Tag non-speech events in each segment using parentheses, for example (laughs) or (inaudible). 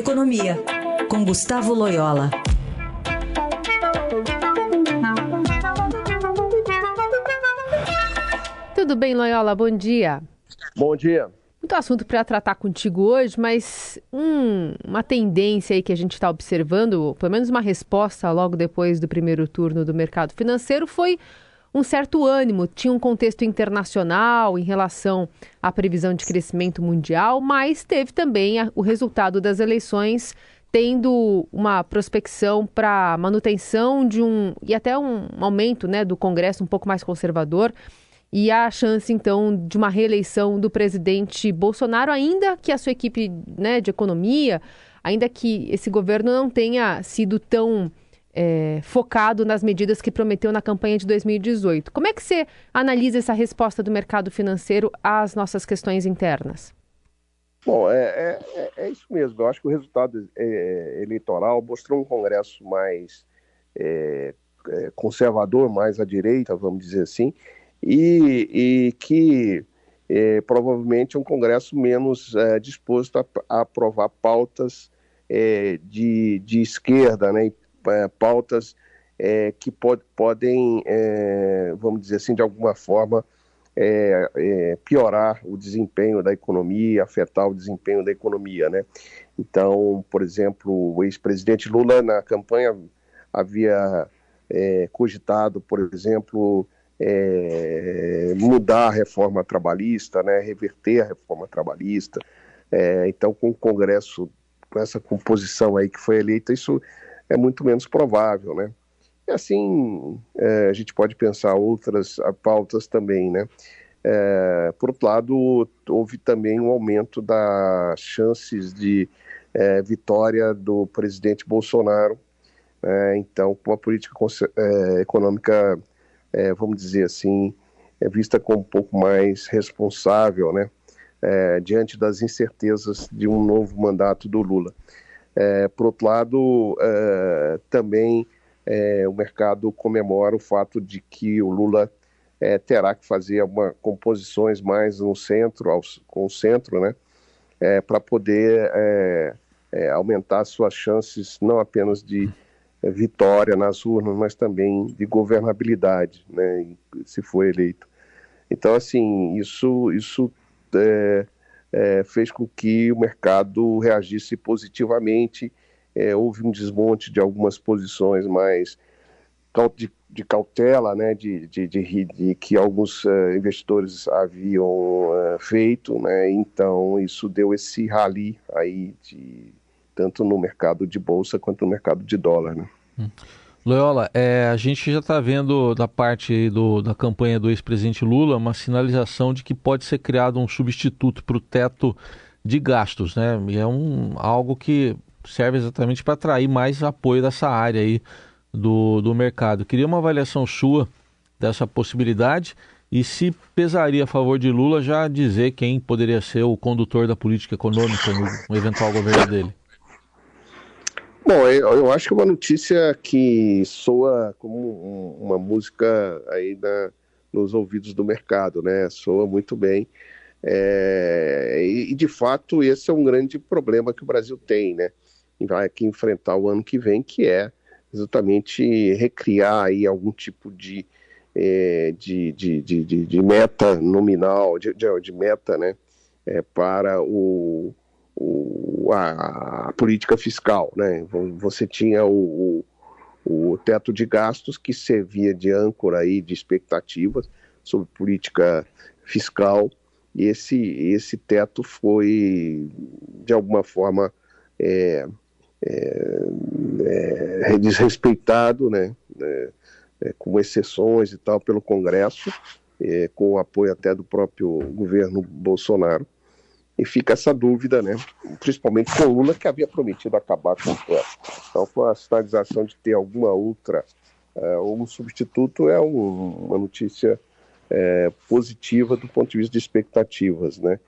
Economia, com Gustavo Loyola. Tudo bem, Loyola? Bom dia. Bom dia. Muito assunto para tratar contigo hoje, mas hum, uma tendência aí que a gente está observando, pelo menos uma resposta logo depois do primeiro turno do mercado financeiro, foi um certo ânimo. Tinha um contexto internacional em relação à previsão de crescimento mundial, mas teve também a, o resultado das eleições tendo uma prospecção para manutenção de um e até um aumento né, do Congresso um pouco mais conservador e a chance então de uma reeleição do presidente Bolsonaro, ainda que a sua equipe né, de economia, ainda que esse governo não tenha sido tão é, focado nas medidas que prometeu na campanha de 2018. Como é que você analisa essa resposta do mercado financeiro às nossas questões internas? Bom, é, é, é, é isso mesmo. Eu acho que o resultado é, eleitoral mostrou um Congresso mais é, é, conservador, mais à direita, vamos dizer assim, e, e que provavelmente é um Congresso menos disposto a, a, aprovar pautas de, de esquerda, né, é, pautas é, que pod, podem, é, vamos dizer assim, de alguma forma, é, é, piorar o desempenho da economia, afetar o desempenho da economia, né? Então, por exemplo, o ex-presidente Lula na campanha havia é, cogitado, por exemplo, mudar a reforma trabalhista, né? Reverter a reforma trabalhista. então, com o Congresso com essa composição aí que foi eleita, isso é muito menos provável, né? E assim, é, a gente pode pensar outras pautas também, né? É, por outro lado, houve também um aumento das chances de é, vitória do presidente Bolsonaro. Né? então, com uma política é, econômica, é, vamos dizer assim, é vista como um pouco mais responsável, né? Diante das incertezas de um novo mandato do Lula. É, por outro lado, é, também é, o mercado comemora o fato de que o Lula é, terá que fazer algumas composições mais no centro, ao, com o centro, né, é, para poder é, aumentar suas chances não apenas de vitória nas urnas, mas também de governabilidade, né, se for eleito. Então, assim, isso, isso é, é, fez com que o mercado reagisse positivamente. É, houve um desmonte de algumas posições mais de, de cautela, né, de, de, de, que alguns uh, investidores haviam uh, feito, né, então isso deu esse rally aí, de, tanto no mercado de bolsa quanto no mercado de dólar. Né. Hum. Loyola, é, a gente já está vendo da parte do, da campanha do ex-presidente Lula uma sinalização de que pode ser criado um substituto para o teto de gastos, né? E é um, algo que serve exatamente para atrair mais apoio dessa área aí do, do mercado. Queria uma avaliação sua dessa possibilidade e se pesaria a favor de Lula já dizer quem poderia ser o condutor da política econômica no, no eventual governo dele. Bom, eu, acho que é uma notícia que soa como uma música aí na, nos ouvidos do mercado, né? Soa muito bem. É, e, de fato, esse é um grande problema que o Brasil tem, né? E vai aqui enfrentar o ano que vem, que é exatamente recriar aí algum tipo de, é, de, de, de, de, meta nominal, de, de, meta, né? É, para o, o, a, a, política fiscal. Né? Você tinha o, o, o, teto de gastos que servia de âncora aí de expectativas sobre política fiscal e esse, esse teto foi, de alguma forma, é, é, é, desrespeitado, né? É, é, com exceções e tal, pelo Congresso, é, com o apoio até do próprio governo Bolsonaro. E fica essa dúvida, né? principalmente com Lula, que havia prometido acabar com teto. Então, com a sinalização de ter alguma outra, uh, um substituto, é um, uma notícia é, positiva do ponto de vista de expectativas. Né?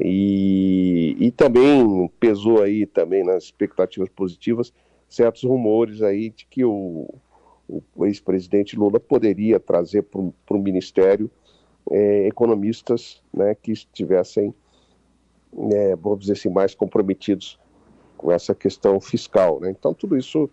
E, e também pesou aí também nas expectativas positivas certos rumores aí de que o, o ex-presidente Lula poderia trazer para o ministério é, economistas né, que estivessem é, vamos dizer assim, mais comprometidos com essa questão fiscal. Né? Então, tudo isso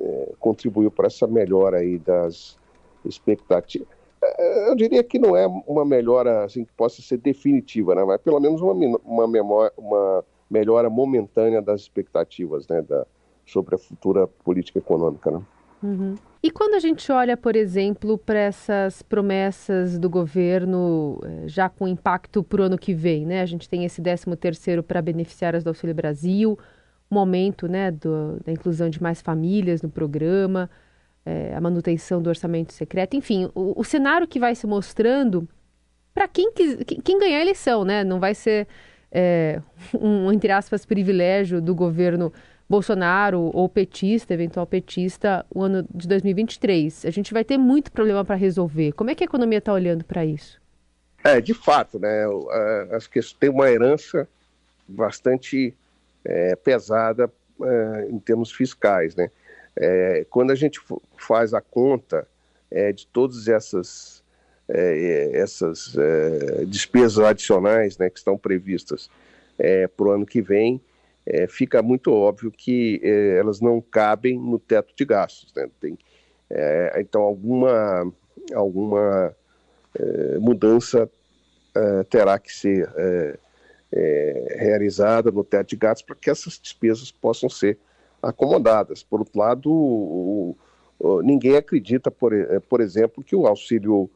é, contribuiu para essa melhora aí das expectativas. É, eu diria que não é uma melhora assim, que possa ser definitiva, né? mas pelo menos uma, uma, memória, uma melhora momentânea das expectativas né? da, sobre a futura política econômica. Né? Uhum. E quando a gente olha, por exemplo, para essas promessas do governo eh, já com impacto para o ano que vem, né? A gente tem esse 13 terceiro para beneficiárias do Auxílio Brasil, aumento né, do, da inclusão de mais famílias no programa, é, a manutenção do orçamento secreto, enfim, o, o cenário que vai se mostrando para quem, quem ganhar a eleição, né? Não vai ser é, (laughs) um, entre aspas, privilégio do governo Bolsonaro ou petista, eventual petista, o ano de 2023. A gente vai ter muito problema para resolver. Como é que a economia está olhando para isso? É, de fato, né? Tem uma herança bastante é, pesada é, em termos fiscais, né? É, quando a gente faz a conta é, de todas essas é, essas é, despesas adicionais, né, que estão previstas para o ano que vem, é, fica muito óbvio que é, elas não cabem no teto de gastos. Né? Tem, é, então, alguma, alguma é, mudança é, terá que ser é, realizada no teto de gastos para que essas despesas possam ser acomodadas. Por outro lado, o, o, ninguém acredita, por, por exemplo, que o auxílio,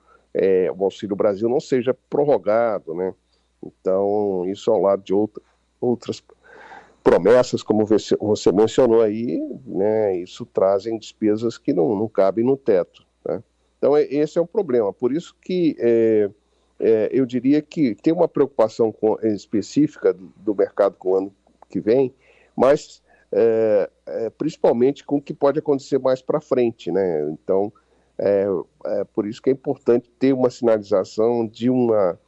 o auxílio Brasil não seja prorrogado. Né? Então, isso ao lado de outra, outras promessas, como você mencionou aí, né, isso trazem despesas que não, não cabem no teto. Né? Então, é, esse é o problema. Por isso que é, é, eu diria que tem uma preocupação com, específica do, do, mercado com o ano que vem, mas é, é, principalmente com o que pode acontecer mais para frente. Né? Então, é, é, por isso que é importante ter uma sinalização de uma,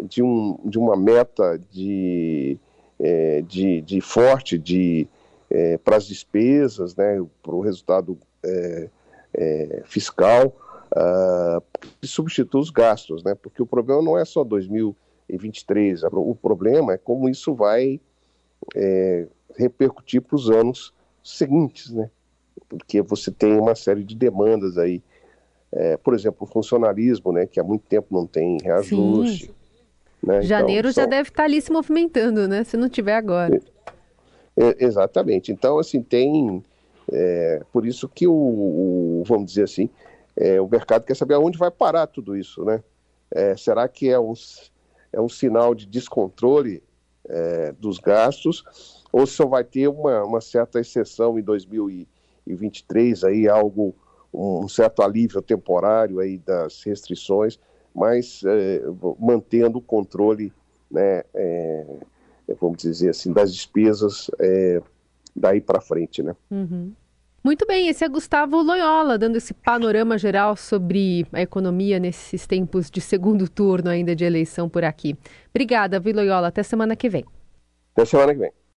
de um, de uma meta de é, de, de forte de, é, para as despesas, né, para o resultado é, é fiscal, uh, que substitua os gastos, né, porque o problema não é só 2023, o problema é como isso vai é, repercutir para os anos seguintes, né, porque você tem uma série de demandas aí, por exemplo, o funcionalismo, né, que há muito tempo não tem reajuste. Sim né? Janeiro então, já deve estar ali se movimentando, né? Se não tiver agora. É, é, exatamente. Então, assim, tem. É, por isso que o, o, vamos dizer assim, é, o mercado quer saber aonde vai parar tudo isso, né? É, será que é um, é um sinal de descontrole é, dos gastos ou só vai ter uma, uma certa exceção em 2023 aí algo um certo alívio temporário aí das restrições mas é, mantendo o controle, né, é, vamos dizer assim, das despesas é, daí para frente, né? Uhum. Muito bem, esse é Gustavo Loyola, dando esse panorama geral sobre a economia nesses tempos de segundo turno ainda de eleição por aqui. Obrigada, Vi Loyola. Até semana que vem. Até semana que vem.